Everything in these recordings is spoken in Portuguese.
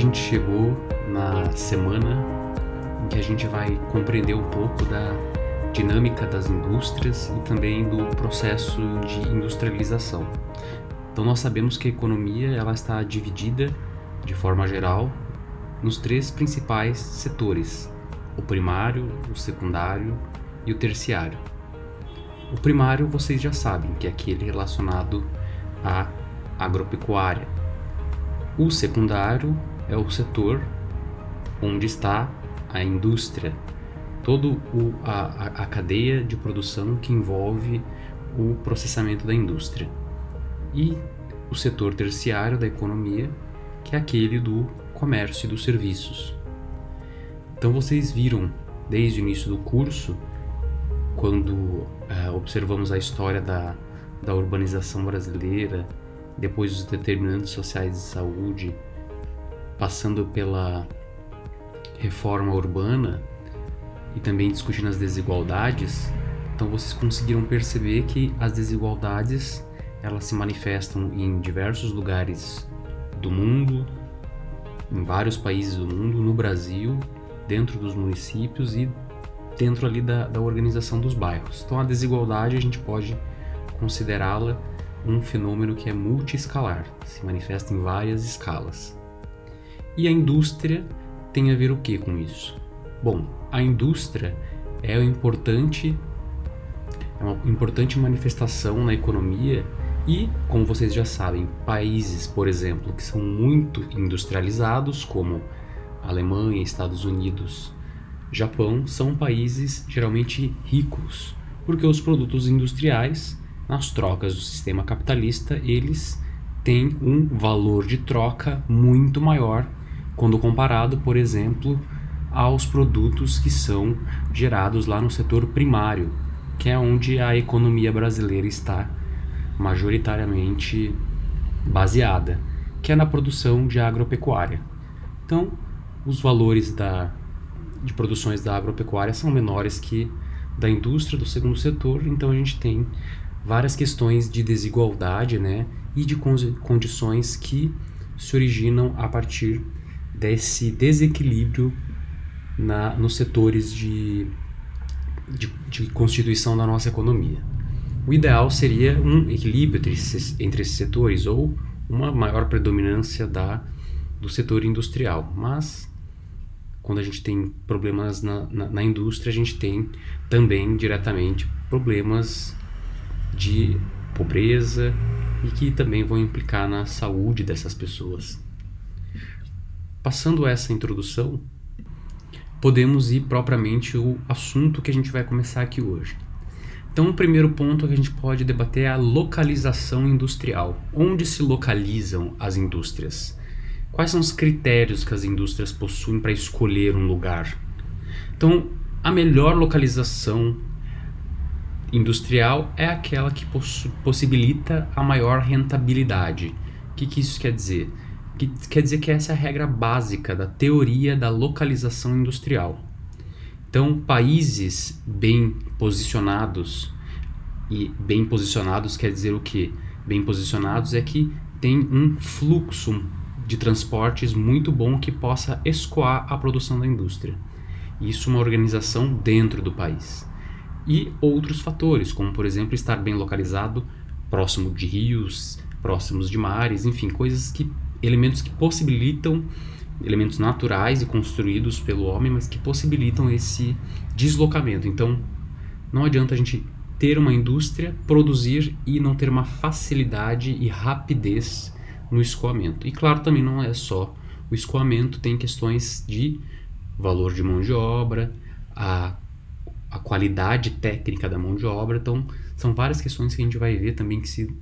gente chegou na semana em que a gente vai compreender um pouco da dinâmica das indústrias e também do processo de industrialização. Então nós sabemos que a economia ela está dividida de forma geral nos três principais setores: o primário, o secundário e o terciário. O primário vocês já sabem, que é aquele relacionado à agropecuária. O secundário é o setor onde está a indústria, toda a, a cadeia de produção que envolve o processamento da indústria. E o setor terciário da economia, que é aquele do comércio e dos serviços. Então vocês viram desde o início do curso, quando uh, observamos a história da, da urbanização brasileira, depois os determinantes sociais de saúde, passando pela reforma urbana e também discutindo as desigualdades, então vocês conseguiram perceber que as desigualdades elas se manifestam em diversos lugares do mundo, em vários países do mundo, no Brasil, dentro dos municípios e dentro ali da, da organização dos bairros. Então a desigualdade a gente pode considerá-la um fenômeno que é multiescalar, se manifesta em várias escalas. E a indústria tem a ver o que com isso? Bom, a indústria é uma importante, é uma importante manifestação na economia e, como vocês já sabem, países, por exemplo, que são muito industrializados, como Alemanha, Estados Unidos, Japão, são países geralmente ricos, porque os produtos industriais, nas trocas do sistema capitalista, eles têm um valor de troca muito maior quando comparado, por exemplo, aos produtos que são gerados lá no setor primário, que é onde a economia brasileira está majoritariamente baseada, que é na produção de agropecuária. Então, os valores da, de produções da agropecuária são menores que da indústria do segundo setor, então a gente tem várias questões de desigualdade né, e de condições que se originam a partir desse desequilíbrio na, nos setores de, de, de constituição da nossa economia. O ideal seria um equilíbrio entre esses, entre esses setores ou uma maior predominância da, do setor industrial. Mas, quando a gente tem problemas na, na, na indústria, a gente tem também diretamente problemas de pobreza e que também vão implicar na saúde dessas pessoas. Passando essa introdução, podemos ir propriamente ao assunto que a gente vai começar aqui hoje. Então, o primeiro ponto que a gente pode debater é a localização industrial. Onde se localizam as indústrias? Quais são os critérios que as indústrias possuem para escolher um lugar? Então, a melhor localização industrial é aquela que possibilita a maior rentabilidade. O que, que isso quer dizer? Que quer dizer que essa é a regra básica da teoria da localização industrial. Então, países bem posicionados, e bem posicionados quer dizer o que? Bem posicionados é que tem um fluxo de transportes muito bom que possa escoar a produção da indústria. Isso uma organização dentro do país. E outros fatores, como por exemplo estar bem localizado próximo de rios, próximos de mares, enfim, coisas que elementos que possibilitam elementos naturais e construídos pelo homem, mas que possibilitam esse deslocamento. Então, não adianta a gente ter uma indústria, produzir e não ter uma facilidade e rapidez no escoamento. E claro, também não é só o escoamento, tem questões de valor de mão de obra, a, a qualidade técnica da mão de obra. Então, são várias questões que a gente vai ver também que se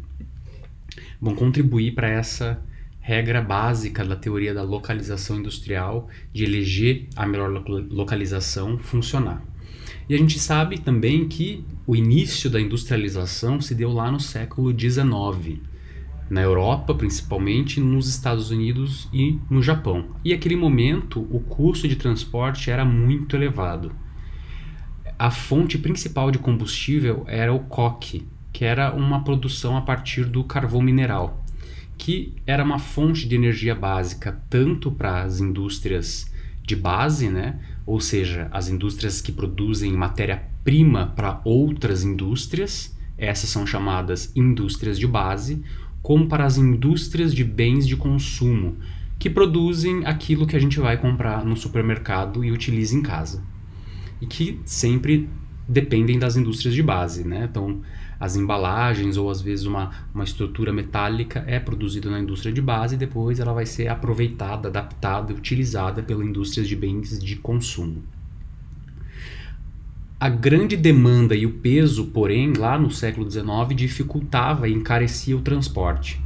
vão contribuir para essa regra básica da teoria da localização industrial, de eleger a melhor localização, funcionar. E a gente sabe também que o início da industrialização se deu lá no século XIX, na Europa principalmente, nos Estados Unidos e no Japão. E naquele momento o custo de transporte era muito elevado. A fonte principal de combustível era o coque, que era uma produção a partir do carvão mineral que era uma fonte de energia básica tanto para as indústrias de base, né? ou seja, as indústrias que produzem matéria-prima para outras indústrias, essas são chamadas indústrias de base, como para as indústrias de bens de consumo, que produzem aquilo que a gente vai comprar no supermercado e utiliza em casa. E que sempre dependem das indústrias de base, né? Então, as embalagens ou às vezes uma, uma estrutura metálica é produzida na indústria de base e depois ela vai ser aproveitada, adaptada utilizada pela indústria de bens de consumo. A grande demanda e o peso, porém, lá no século XIX dificultava e encarecia o transporte.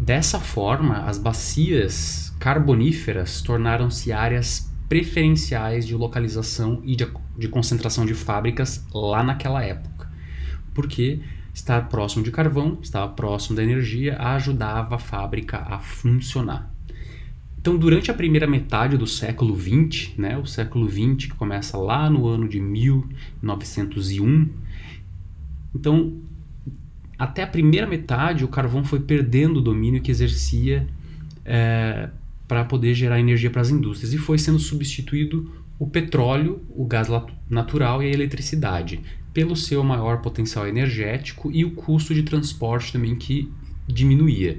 Dessa forma, as bacias carboníferas tornaram-se áreas preferenciais de localização e de, de concentração de fábricas lá naquela época, porque estar próximo de carvão, estava próximo da energia, ajudava a fábrica a funcionar. Então, durante a primeira metade do século XX, né, o século XX que começa lá no ano de 1901, então até a primeira metade o carvão foi perdendo o domínio que exercia é, para poder gerar energia para as indústrias e foi sendo substituído o petróleo, o gás natural e a eletricidade pelo seu maior potencial energético e o custo de transporte também que diminuía.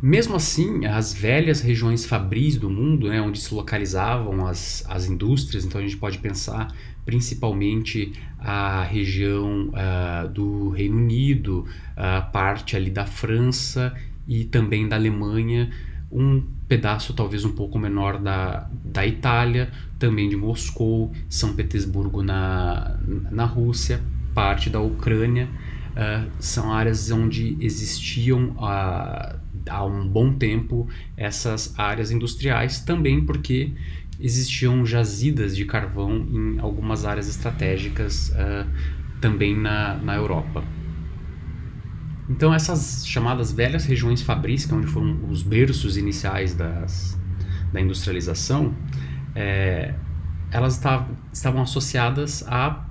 Mesmo assim, as velhas regiões fabris do mundo, né, onde se localizavam as, as indústrias, então a gente pode pensar principalmente a região uh, do Reino Unido, a parte ali da França e também da Alemanha, um pedaço talvez um pouco menor da, da Itália, também de Moscou, São Petersburgo na, na Rússia, parte da Ucrânia. Uh, são áreas onde existiam uh, há um bom tempo essas áreas industriais, também porque existiam jazidas de carvão em algumas áreas estratégicas uh, também na, na Europa. Então essas chamadas velhas regiões fabris, que é onde foram os berços iniciais das, da industrialização, é, elas estavam, associadas à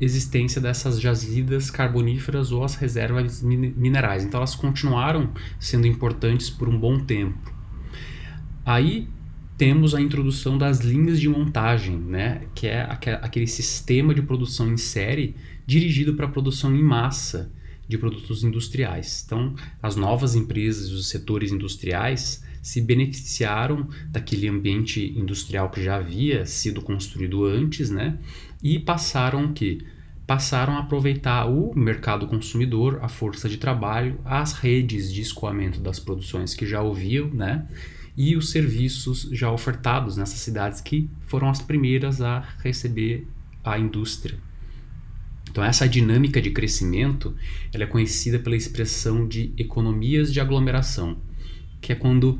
existência dessas jazidas carboníferas ou as reservas minerais. Então elas continuaram sendo importantes por um bom tempo. Aí temos a introdução das linhas de montagem, né, que é aquele sistema de produção em série dirigido para a produção em massa de produtos industriais. Então, as novas empresas, os setores industriais se beneficiaram daquele ambiente industrial que já havia sido construído antes, né? E passaram que passaram a aproveitar o mercado consumidor, a força de trabalho, as redes de escoamento das produções que já ouviam, né? E os serviços já ofertados nessas cidades que foram as primeiras a receber a indústria. Então essa dinâmica de crescimento, ela é conhecida pela expressão de economias de aglomeração, que é quando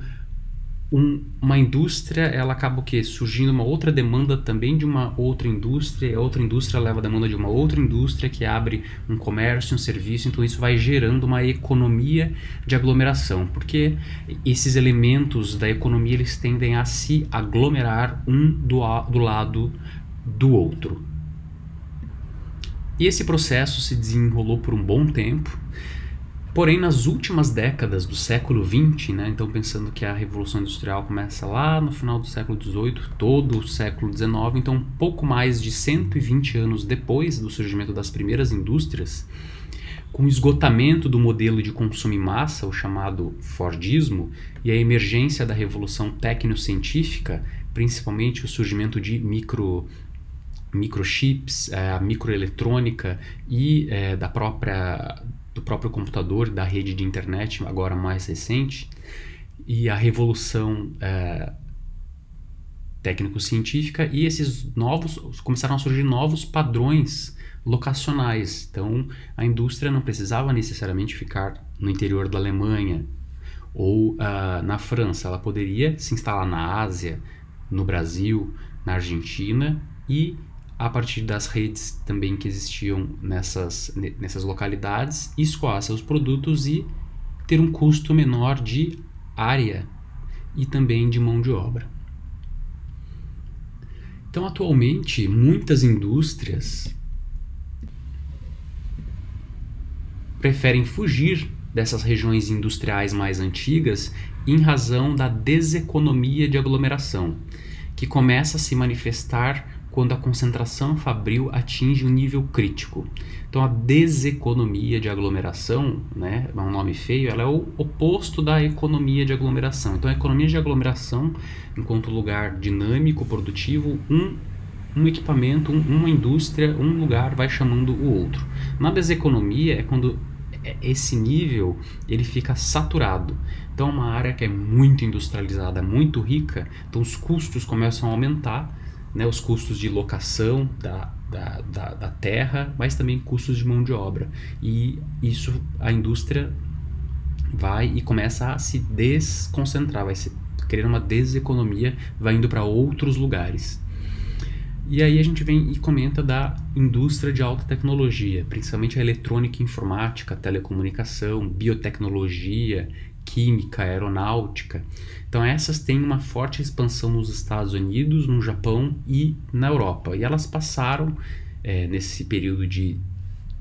um, uma indústria ela acaba o quê? surgindo uma outra demanda também de uma outra indústria, e a outra indústria leva a demanda de uma outra indústria que abre um comércio, um serviço, então isso vai gerando uma economia de aglomeração, porque esses elementos da economia eles tendem a se aglomerar um do, do lado do outro. E esse processo se desenrolou por um bom tempo, Porém, nas últimas décadas do século XX, né, então pensando que a Revolução Industrial começa lá no final do século XVIII, todo o século XIX, então pouco mais de 120 anos depois do surgimento das primeiras indústrias, com o esgotamento do modelo de consumo em massa, o chamado Fordismo, e a emergência da revolução tecnocientífica, principalmente o surgimento de micro microchips, eh, a microeletrônica e é, da própria do próprio computador, da rede de internet, agora mais recente, e a revolução é, técnico-científica e esses novos começaram a surgir novos padrões locacionais. Então, a indústria não precisava necessariamente ficar no interior da Alemanha ou uh, na França. Ela poderia se instalar na Ásia, no Brasil, na Argentina e a partir das redes também que existiam nessas, nessas localidades, escoar seus produtos e ter um custo menor de área e também de mão de obra. Então, atualmente, muitas indústrias preferem fugir dessas regiões industriais mais antigas em razão da deseconomia de aglomeração, que começa a se manifestar quando a concentração fabril atinge um nível crítico. Então a deseconomia de aglomeração, né, é um nome feio, ela é o oposto da economia de aglomeração. Então a economia de aglomeração, enquanto lugar dinâmico, produtivo, um um equipamento, um, uma indústria, um lugar vai chamando o outro. Na deseconomia é quando é, esse nível ele fica saturado. Então, uma área que é muito industrializada, muito rica, então os custos começam a aumentar, né, os custos de locação da, da, da, da terra, mas também custos de mão de obra. E isso a indústria vai e começa a se desconcentrar, vai se criar uma deseconomia, vai indo para outros lugares. E aí a gente vem e comenta da indústria de alta tecnologia, principalmente a eletrônica informática, telecomunicação, biotecnologia, química, aeronáutica. Então essas têm uma forte expansão nos Estados Unidos, no Japão e na Europa. E elas passaram é, nesse período de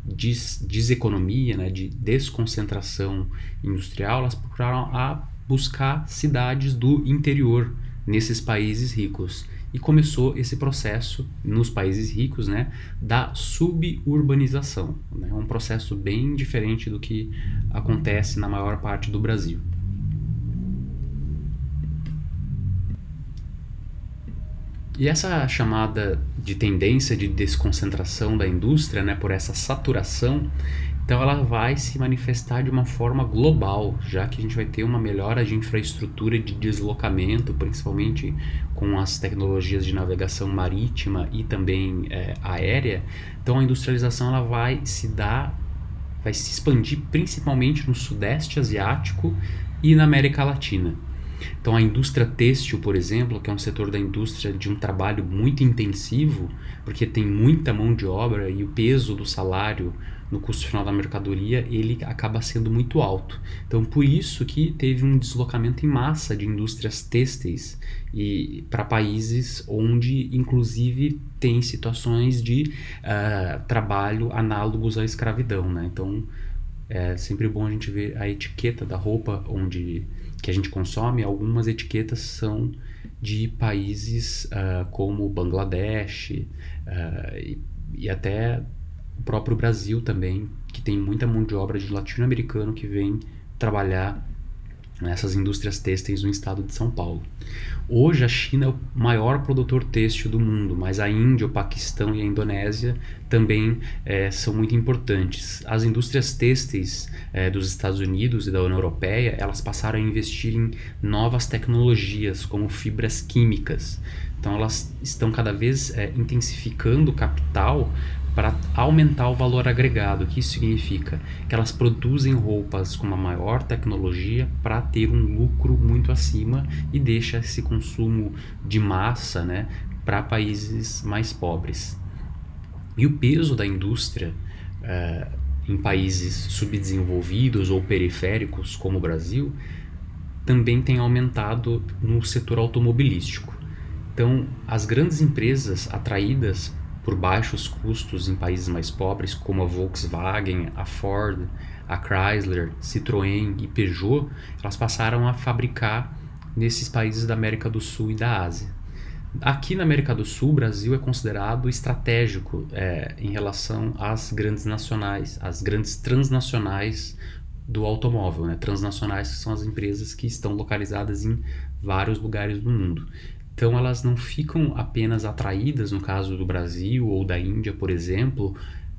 des deseconomia, né, de desconcentração industrial, elas procuraram a buscar cidades do interior nesses países ricos e começou esse processo nos países ricos né, da suburbanização. Né, um processo bem diferente do que acontece na maior parte do Brasil. E essa chamada de tendência de desconcentração da indústria, né, por essa saturação, então ela vai se manifestar de uma forma global, já que a gente vai ter uma melhora de infraestrutura de deslocamento, principalmente com as tecnologias de navegação marítima e também é, aérea. Então a industrialização ela vai se dar, vai se expandir principalmente no sudeste asiático e na América Latina. Então, a indústria têxtil, por exemplo, que é um setor da indústria de um trabalho muito intensivo, porque tem muita mão de obra e o peso do salário no custo final da mercadoria ele acaba sendo muito alto. Então, por isso que teve um deslocamento em massa de indústrias têxteis e para países onde, inclusive, tem situações de uh, trabalho análogos à escravidão, né? Então, é sempre bom a gente ver a etiqueta da roupa onde que a gente consome. Algumas etiquetas são de países uh, como Bangladesh uh, e, e até o próprio Brasil também, que tem muita mão de obra de latino-americano que vem trabalhar nessas indústrias têxteis no estado de São Paulo. Hoje a China é o maior produtor têxtil do mundo, mas a Índia, o Paquistão e a Indonésia também é, são muito importantes. As indústrias têxteis é, dos Estados Unidos e da União Europeia, elas passaram a investir em novas tecnologias como fibras químicas. Então elas estão cada vez é, intensificando o capital para aumentar o valor agregado. O que isso significa? Que elas produzem roupas com uma maior tecnologia para ter um lucro muito acima e deixa esse consumo de massa né, para países mais pobres. E o peso da indústria uh, em países subdesenvolvidos ou periféricos, como o Brasil, também tem aumentado no setor automobilístico. Então, as grandes empresas atraídas por baixos custos em países mais pobres, como a Volkswagen, a Ford, a Chrysler, Citroën e Peugeot, elas passaram a fabricar nesses países da América do Sul e da Ásia. Aqui na América do Sul, o Brasil é considerado estratégico é, em relação às grandes nacionais, às grandes transnacionais do automóvel, né? transnacionais que são as empresas que estão localizadas em vários lugares do mundo. Então elas não ficam apenas atraídas, no caso do Brasil ou da Índia, por exemplo,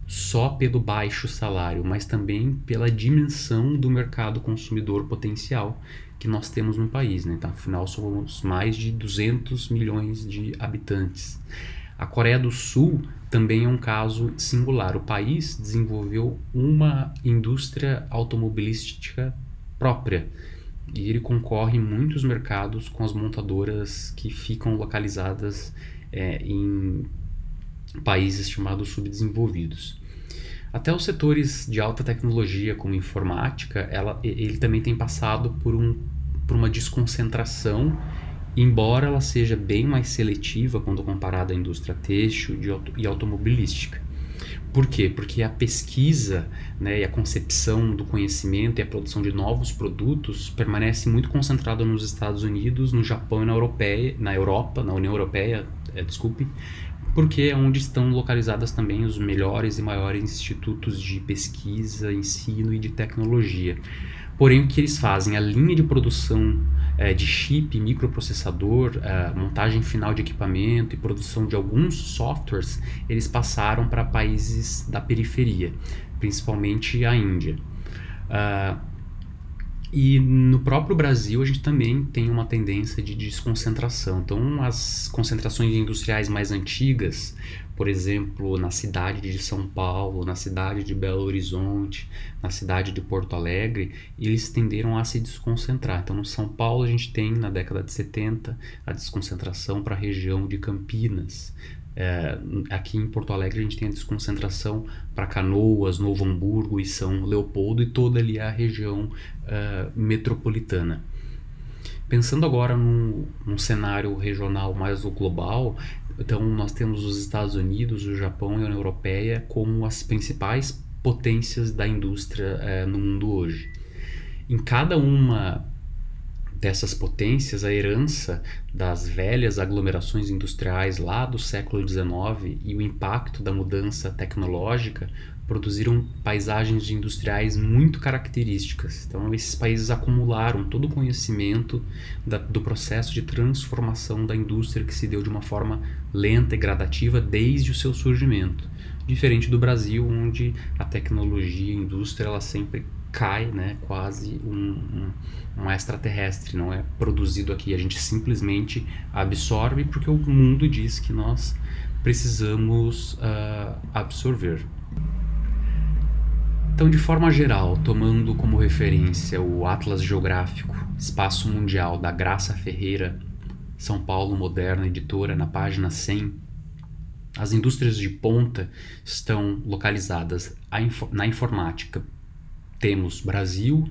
só pelo baixo salário, mas também pela dimensão do mercado consumidor potencial que nós temos no país. Né? Então, afinal, somos mais de 200 milhões de habitantes. A Coreia do Sul também é um caso singular. O país desenvolveu uma indústria automobilística própria e ele concorre em muitos mercados com as montadoras que ficam localizadas é, em países chamados subdesenvolvidos. Até os setores de alta tecnologia, como informática, ela, ele também tem passado por, um, por uma desconcentração, embora ela seja bem mais seletiva quando comparada à indústria têxtil e automobilística. Por quê? Porque a pesquisa né, e a concepção do conhecimento e a produção de novos produtos permanece muito concentrada nos Estados Unidos, no Japão e na, Europeia, na Europa, na União Europeia, é, desculpe, porque é onde estão localizadas também os melhores e maiores institutos de pesquisa, ensino e de tecnologia. Porém, o que eles fazem? A linha de produção é, de chip, microprocessador, é, montagem final de equipamento e produção de alguns softwares, eles passaram para países da periferia, principalmente a Índia. Uh, e no próprio Brasil a gente também tem uma tendência de desconcentração. Então, as concentrações industriais mais antigas, por exemplo, na cidade de São Paulo, na cidade de Belo Horizonte, na cidade de Porto Alegre, eles tenderam a se desconcentrar. Então, no São Paulo a gente tem na década de 70 a desconcentração para a região de Campinas. É, aqui em Porto Alegre a gente tem a desconcentração para Canoas, Novo Hamburgo e São Leopoldo e toda ali a região uh, metropolitana. Pensando agora num, num, cenário regional mais global, então nós temos os Estados Unidos, o Japão e a União Europeia como as principais potências da indústria uh, no mundo hoje. Em cada uma dessas potências, a herança das velhas aglomerações industriais lá do século XIX e o impacto da mudança tecnológica produziram paisagens industriais muito características. Então, esses países acumularam todo o conhecimento da, do processo de transformação da indústria que se deu de uma forma lenta e gradativa desde o seu surgimento. Diferente do Brasil, onde a tecnologia a indústria ela sempre cai, né, quase um, um, um extraterrestre, não é produzido aqui. A gente simplesmente absorve porque o mundo diz que nós precisamos uh, absorver. Então, de forma geral, tomando como referência o Atlas Geográfico Espaço Mundial da Graça Ferreira, São Paulo Moderna Editora, na página 100, as indústrias de ponta estão localizadas na informática, temos Brasil,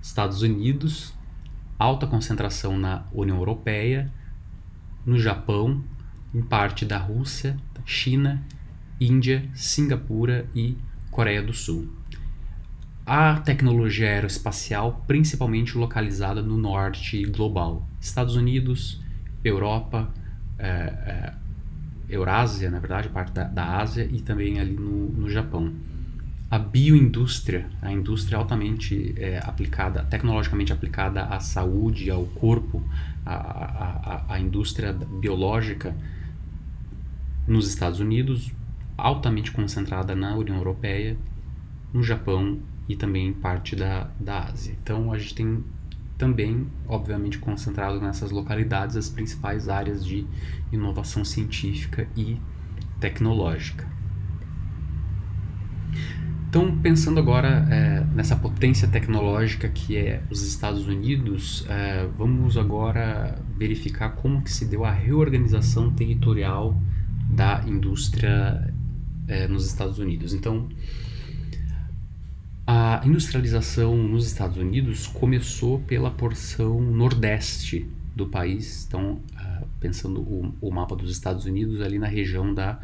Estados Unidos, alta concentração na União Europeia, no Japão, em parte da Rússia, China, Índia, Singapura e Coreia do Sul. A tecnologia aeroespacial principalmente localizada no norte global, Estados Unidos, Europa, é, é, Eurásia, na verdade, parte da, da Ásia e também ali no, no Japão. A bioindústria, a indústria altamente é, aplicada, tecnologicamente aplicada à saúde, ao corpo, a, indústria biológica nos Estados Unidos, altamente concentrada na União Europeia, no Japão e também parte da, da Ásia. Então a gente tem também, obviamente, concentrado nessas localidades as principais áreas de inovação científica e tecnológica. Então, pensando agora é, nessa potência tecnológica que é os Estados Unidos, é, vamos agora verificar como que se deu a reorganização territorial da indústria é, nos Estados Unidos. Então, a industrialização nos Estados Unidos começou pela porção nordeste do país. Então, uh, pensando o, o mapa dos Estados Unidos ali na região da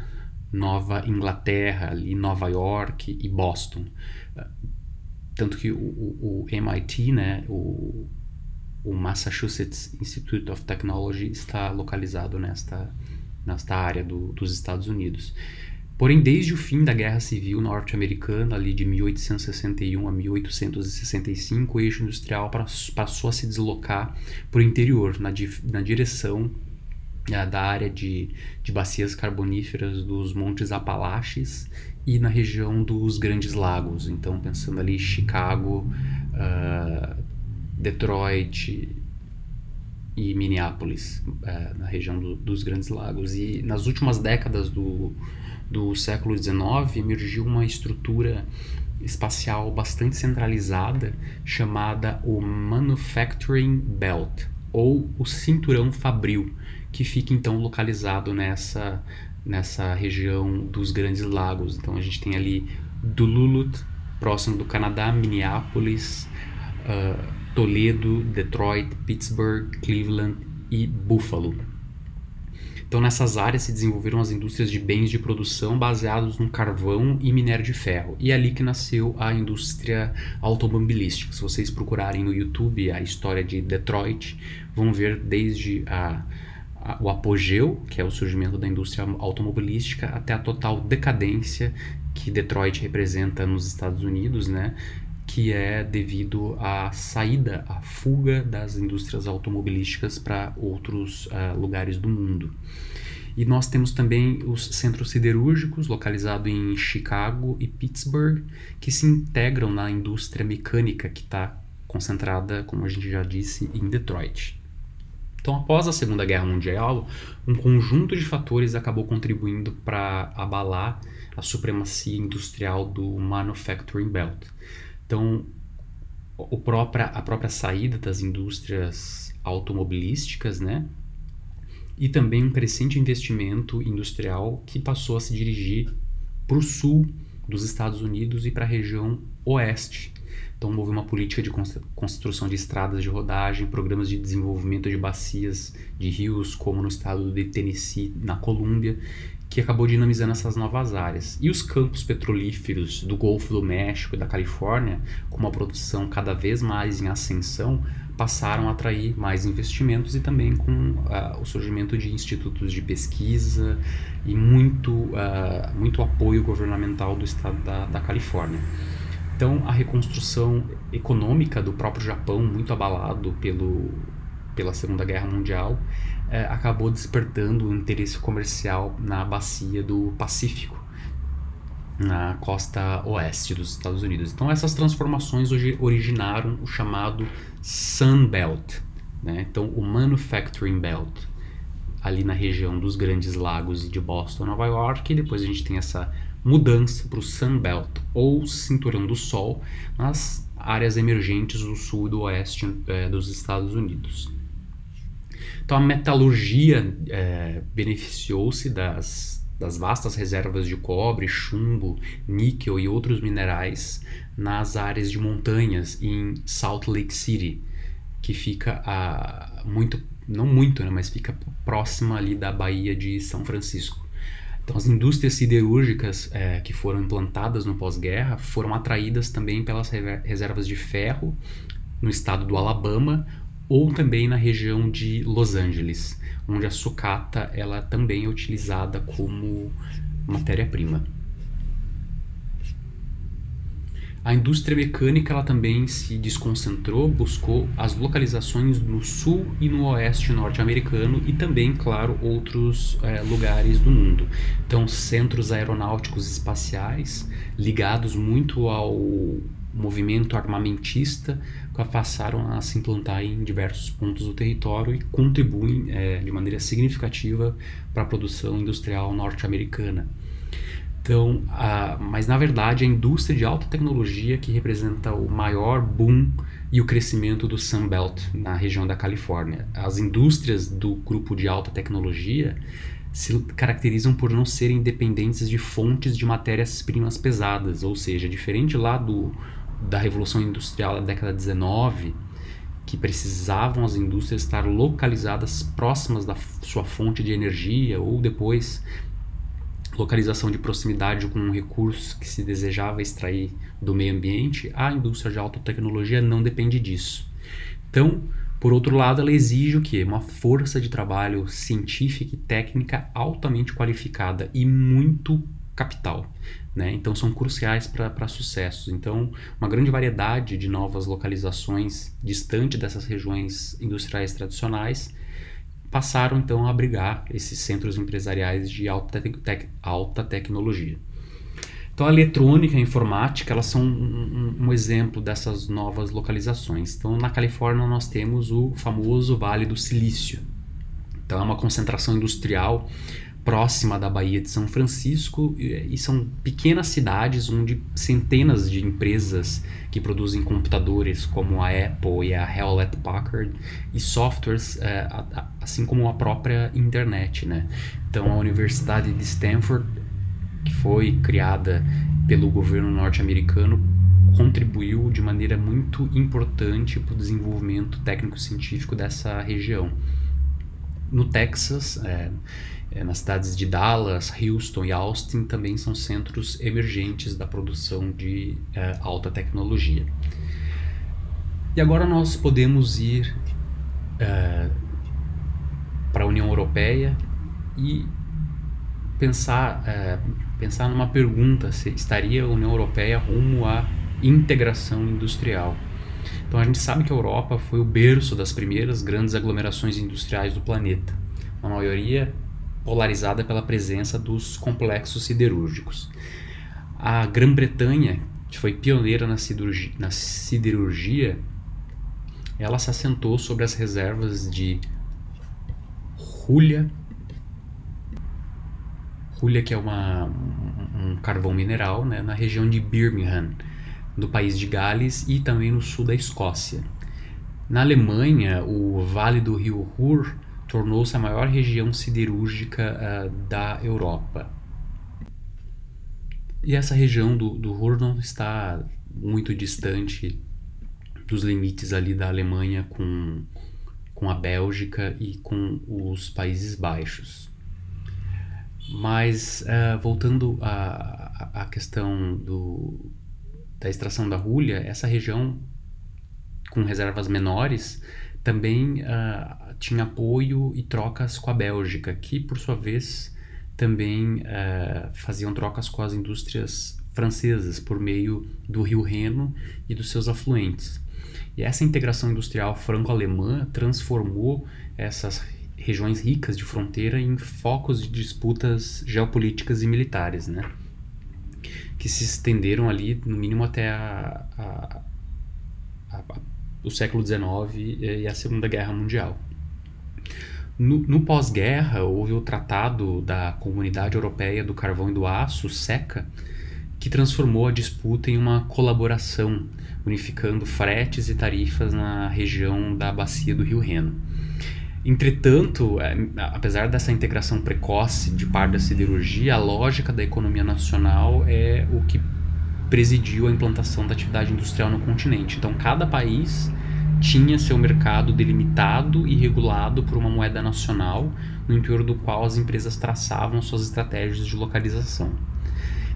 Nova Inglaterra, ali Nova York e Boston. Tanto que o, o, MIT, né, o Massachusetts Institute of Technology está localizado nesta, nesta área do, dos Estados Unidos. Porém, desde o fim da Guerra Civil norte-americana, ali de 1861 a 1865, o eixo industrial passou a se deslocar para o interior, na, na direção da área de, de bacias carboníferas dos Montes Apalaches e na região dos Grandes Lagos. Então, pensando ali Chicago, uh, Detroit e Minneapolis, uh, na região do, dos Grandes Lagos. E nas últimas décadas do, do século XIX emergiu uma estrutura espacial bastante centralizada chamada o Manufacturing Belt ou o Cinturão Fabril que fica então localizado nessa, nessa região dos Grandes Lagos. Então a gente tem ali Duluth, próximo do Canadá, Minneapolis, uh, Toledo, Detroit, Pittsburgh, Cleveland e Buffalo. Então, nessas áreas se desenvolveram as indústrias de bens de produção baseados no carvão e minério de ferro. E é ali que nasceu a indústria automobilística. Se vocês procurarem no YouTube a história de Detroit, vão ver desde a, a, o apogeu, que é o surgimento da indústria automobilística, até a total decadência que Detroit representa nos Estados Unidos, né? Que é devido à saída, à fuga das indústrias automobilísticas para outros uh, lugares do mundo. E nós temos também os centros siderúrgicos, localizados em Chicago e Pittsburgh, que se integram na indústria mecânica, que está concentrada, como a gente já disse, em Detroit. Então, após a Segunda Guerra Mundial, um conjunto de fatores acabou contribuindo para abalar a supremacia industrial do Manufacturing Belt. Então, o própria, a própria saída das indústrias automobilísticas, né? E também um crescente investimento industrial que passou a se dirigir para o sul dos Estados Unidos e para a região oeste. Então, houve uma política de construção de estradas de rodagem, programas de desenvolvimento de bacias de rios, como no estado de Tennessee, na Colômbia, que acabou dinamizando essas novas áreas. E os campos petrolíferos do Golfo do México e da Califórnia, com uma produção cada vez mais em ascensão, passaram a atrair mais investimentos e também com uh, o surgimento de institutos de pesquisa e muito, uh, muito apoio governamental do estado da, da Califórnia. Então, a reconstrução econômica do próprio Japão, muito abalado pelo, pela Segunda Guerra Mundial, é, acabou despertando o interesse comercial na bacia do Pacífico, na costa oeste dos Estados Unidos. Então essas transformações originaram o chamado Sun Belt, né? então o Manufacturing Belt, ali na região dos Grandes Lagos e de Boston, Nova York, e depois a gente tem essa mudança para o Sun Belt, ou Cinturão do Sol, nas áreas emergentes do sul e do oeste é, dos Estados Unidos. Então a metalurgia é, beneficiou-se das, das vastas reservas de cobre, chumbo, níquel e outros minerais nas áreas de montanhas em Salt Lake City, que fica a muito, não muito, né, mas fica próxima ali da Baía de São Francisco. Então, as indústrias siderúrgicas é, que foram implantadas no pós-guerra foram atraídas também pelas reservas de ferro no estado do Alabama, ou também na região de Los Angeles, onde a sucata ela também é utilizada como matéria-prima. A indústria mecânica ela também se desconcentrou, buscou as localizações no sul e no oeste norte-americano e também, claro, outros é, lugares do mundo. Então, centros aeronáuticos espaciais ligados muito ao movimento armamentista passaram a se implantar em diversos pontos do território e contribuem é, de maneira significativa para a produção industrial norte-americana. Então, a, mas na verdade a indústria de alta tecnologia que representa o maior boom e o crescimento do Sunbelt na região da Califórnia. As indústrias do grupo de alta tecnologia se caracterizam por não serem dependentes de fontes de matérias-primas pesadas, ou seja, diferente lá do da Revolução Industrial da década de 19, que precisavam as indústrias estar localizadas próximas da sua fonte de energia ou depois localização de proximidade com um recurso que se desejava extrair do meio ambiente, a indústria de alta tecnologia não depende disso. Então, por outro lado, ela exige o quê? Uma força de trabalho científica e técnica altamente qualificada e muito capital. Né? Então são cruciais para sucessos. Então, uma grande variedade de novas localizações distante dessas regiões industriais tradicionais passaram então a abrigar esses centros empresariais de alta, alta tecnologia. Então, a eletrônica e a informática elas são um, um, um, exemplo dessas novas localizações. Então, na Califórnia, nós temos o famoso Vale do Silício. Então, é uma concentração industrial próxima da Baía de São Francisco e são pequenas cidades onde centenas de empresas que produzem computadores como a Apple e a Hewlett Packard e softwares é, assim como a própria internet, né? Então a Universidade de Stanford que foi criada pelo governo norte-americano contribuiu de maneira muito importante para o desenvolvimento técnico-científico dessa região. no Texas, é, é, nas cidades de Dallas, Houston e Austin também são centros emergentes da produção de é, alta tecnologia. E agora nós podemos ir é, para a União Europeia e pensar, é, pensar numa pergunta se estaria a União Europeia rumo à integração industrial. Então a gente sabe que a Europa foi o berço das primeiras grandes aglomerações industriais do planeta, a maioria polarizada pela presença dos complexos siderúrgicos. A Grã-Bretanha, que foi pioneira na siderurgia, na siderurgia, ela se assentou sobre as reservas de Hulha, Hulha que é uma, um, carvão mineral, né, na região de Birmingham, do país de Gales e também no sul da Escócia. Na Alemanha, o Vale do Rio Ruhr tornou-se a maior região siderúrgica uh, da Europa. E essa região do, do Ruhr não está muito distante dos limites ali da Alemanha com, com a Bélgica e com os Países Baixos. Mas uh, voltando à, questão do, da extração da hulha, essa região com reservas menores também uh, tinha apoio e trocas com a Bélgica, que por sua vez também uh, faziam trocas com as indústrias francesas por meio do rio Reno e dos seus afluentes. E essa integração industrial franco-alemã transformou essas regiões ricas de fronteira em focos de disputas geopolíticas e militares, né? que se estenderam ali no mínimo até a, a, a, o século XIX e a Segunda Guerra Mundial. No, no pós-guerra, houve o Tratado da Comunidade Europeia do Carvão e do Aço, SECA, que transformou a disputa em uma colaboração, unificando fretes e tarifas na região da bacia do Rio Reno. Entretanto, é, apesar dessa integração precoce de parte da siderurgia, a lógica da economia nacional é o que presidiu a implantação da atividade industrial no continente. Então, cada país tinha seu mercado delimitado e regulado por uma moeda nacional, no interior do qual as empresas traçavam suas estratégias de localização.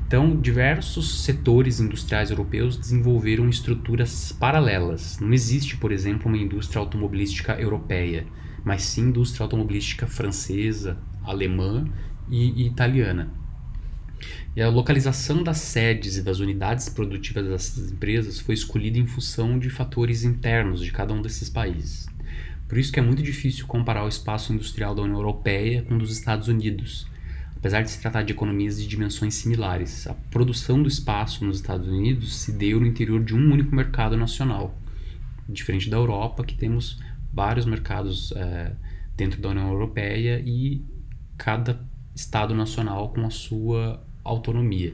Então, diversos setores industriais europeus desenvolveram estruturas paralelas. Não existe, por exemplo, uma indústria automobilística europeia mas sim indústria automobilística francesa, alemã e, e italiana. E a localização das sedes e das unidades produtivas dessas empresas foi escolhida em função de fatores internos de cada um desses países. Por isso que é muito difícil comparar o espaço industrial da União Europeia com o dos Estados Unidos, apesar de se tratar de economias de dimensões similares. A produção do espaço nos Estados Unidos se deu no interior de um único mercado nacional, diferente da Europa, que temos vários mercados é, dentro da União Europeia e cada Estado nacional com a sua autonomia.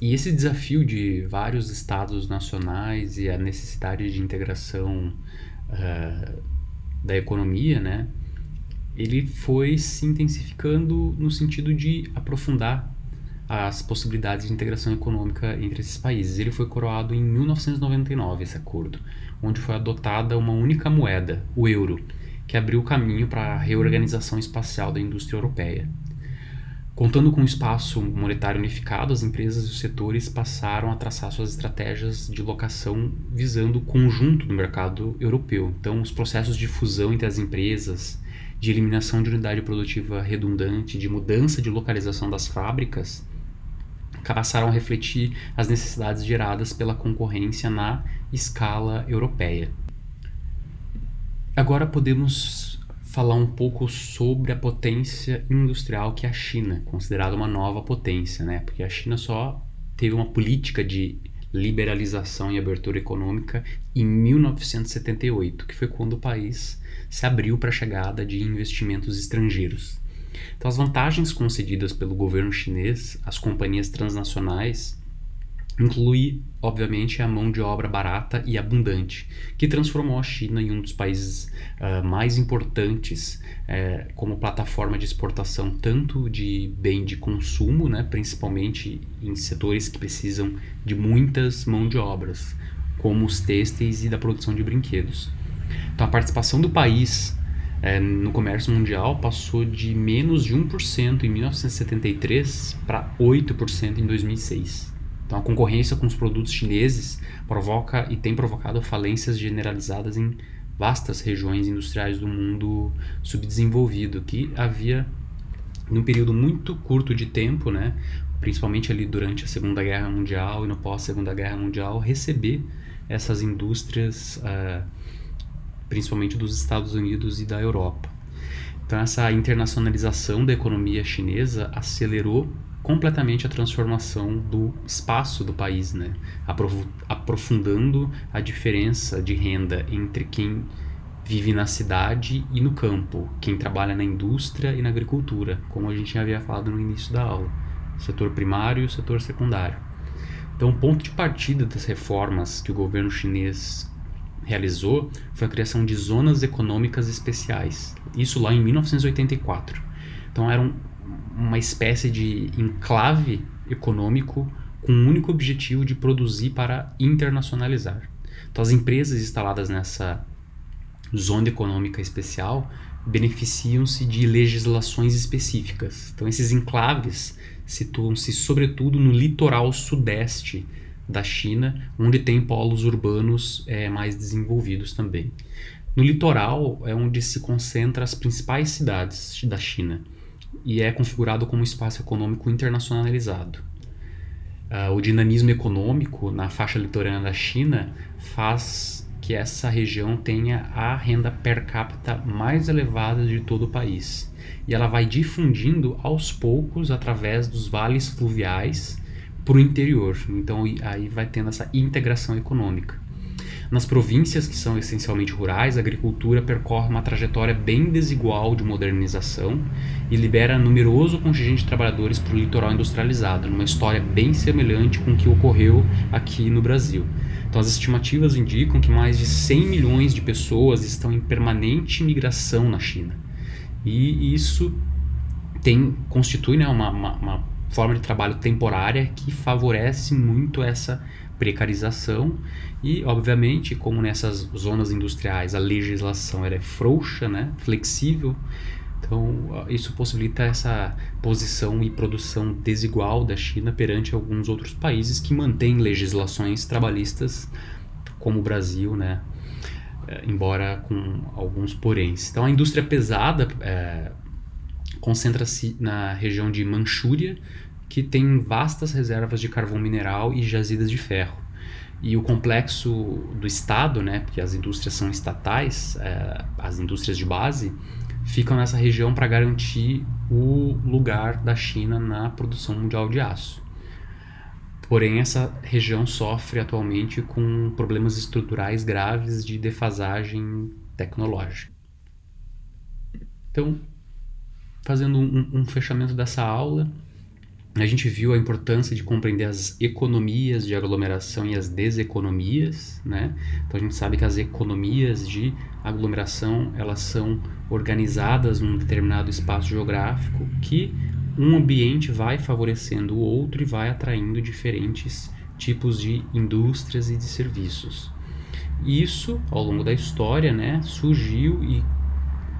E esse desafio de vários estados nacionais e a necessidade de integração uh, da economia, né, ele foi se intensificando no sentido de aprofundar as possibilidades de integração econômica entre esses países. Ele foi coroado em 1999, esse acordo, onde foi adotada uma única moeda, o euro, que abriu o caminho para a reorganização espacial da indústria europeia. Contando com um espaço monetário unificado, as empresas e os setores passaram a traçar suas estratégias de locação visando o conjunto do mercado europeu. Então, os processos de fusão entre as empresas, de eliminação de unidade produtiva redundante, de mudança de localização das fábricas, passaram a refletir as necessidades geradas pela concorrência na escala europeia. Agora podemos falar um pouco sobre a potência industrial que é a China, considerada uma nova potência, né? Porque a China só teve uma política de liberalização e abertura econômica em 1978, que foi quando o país se abriu para a chegada de investimentos estrangeiros. Então, as vantagens concedidas pelo governo chinês às companhias transnacionais inclui, obviamente, a mão de obra barata e abundante, que transformou a China em um dos países uh, mais importantes uh, como plataforma de exportação tanto de bem de consumo, né, principalmente em setores que precisam de muitas mãos de obras, como os têxteis e da produção de brinquedos Então a participação do país é, no comércio mundial passou de menos de 1% em 1973 para 8% em 2006. Então a concorrência com os produtos chineses provoca e tem provocado falências generalizadas em vastas regiões industriais do mundo subdesenvolvido que havia num período muito curto de tempo, né, principalmente ali durante a Segunda Guerra Mundial e no pós Segunda Guerra Mundial, receber essas indústrias uh, principalmente dos Estados Unidos e da Europa. Então, essa internacionalização da economia chinesa acelerou completamente a transformação do espaço do país, né? aprofundando a diferença de renda entre quem vive na cidade e no campo, quem trabalha na indústria e na agricultura, como a gente havia falado no início da aula, setor primário e setor secundário. Então, o ponto de partida das reformas que o governo chinês realizou foi a criação de zonas econômicas especiais. Isso lá em 1984. Então era um, uma espécie de enclave econômico com o único objetivo de produzir para internacionalizar. Então as empresas instaladas nessa zona econômica especial beneficiam-se de legislações específicas. Então esses enclaves situam-se sobretudo no litoral sudeste da China, onde tem polos urbanos é, mais desenvolvidos também. No litoral é onde se concentra as principais cidades da China e é configurado como um espaço econômico internacionalizado. Uh, o dinamismo econômico na faixa litorânea da China faz que essa região tenha a renda per capita mais elevada de todo o país. E ela vai difundindo aos poucos através dos vales fluviais para o interior. Então aí vai tendo essa integração econômica. Nas províncias que são essencialmente rurais, a agricultura percorre uma trajetória bem desigual de modernização e libera numeroso contingente de trabalhadores para o litoral industrializado, numa história bem semelhante com o que ocorreu aqui no Brasil. Então, as estimativas indicam que mais de 100 milhões de pessoas estão em permanente migração na China. E isso tem constitui né, uma, uma, uma forma de trabalho temporária que favorece muito essa precarização e, obviamente, como nessas zonas industriais a legislação é frouxa, né, flexível, então isso possibilita essa posição e produção desigual da China perante alguns outros países que mantêm legislações trabalhistas, como o Brasil, né, eh, embora com alguns poréns. Então a indústria pesada é, concentra-se na região de Manchúria, que tem vastas reservas de carvão mineral e jazidas de ferro. E o complexo do Estado, né, porque as indústrias são estatais, é, as indústrias de base, ficam nessa região para garantir o lugar da China na produção mundial de aço. Porém, essa região sofre atualmente com problemas estruturais graves de defasagem tecnológica. Então, fazendo um, um fechamento dessa aula, a gente viu a importância de compreender as economias de aglomeração e as deseconomias, né? Então a gente sabe que as economias de aglomeração elas são organizadas num determinado espaço geográfico que um ambiente vai favorecendo o outro e vai atraindo diferentes tipos de indústrias e de serviços. Isso, ao longo da história, né, surgiu e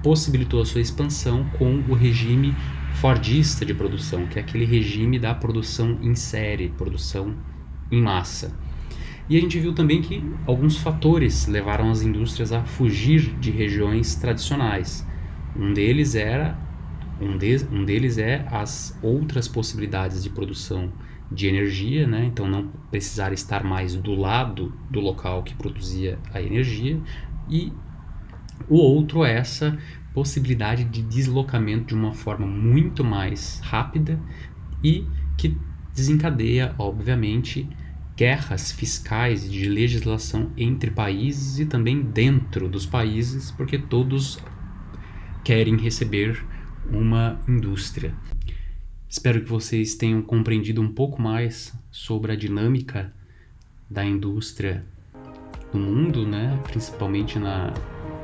possibilitou a sua expansão com o regime fordista de produção, que é aquele regime da produção em série, produção em massa. E a gente viu também que alguns fatores levaram as indústrias a fugir de regiões tradicionais. Um deles era um, de, um deles é as outras possibilidades de produção de energia, né? então não precisar estar mais do lado do local que produzia a energia, e o outro é essa possibilidade de deslocamento de uma forma muito mais rápida e que desencadeia, obviamente, guerras fiscais de legislação entre países e também dentro dos países, porque todos querem receber uma indústria. Espero que vocês tenham compreendido um pouco mais sobre a dinâmica da indústria no mundo, né? principalmente na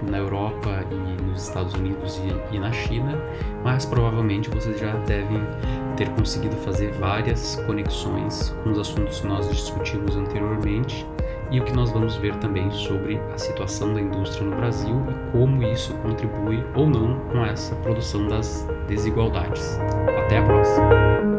na Europa e nos Estados Unidos e, e, na China, mas provavelmente vocês já devem ter conseguido fazer várias conexões com os assuntos que nós discutimos anteriormente e o que nós vamos ver também sobre a situação da indústria no Brasil e como isso contribui ou não com essa produção das desigualdades. Até a próxima!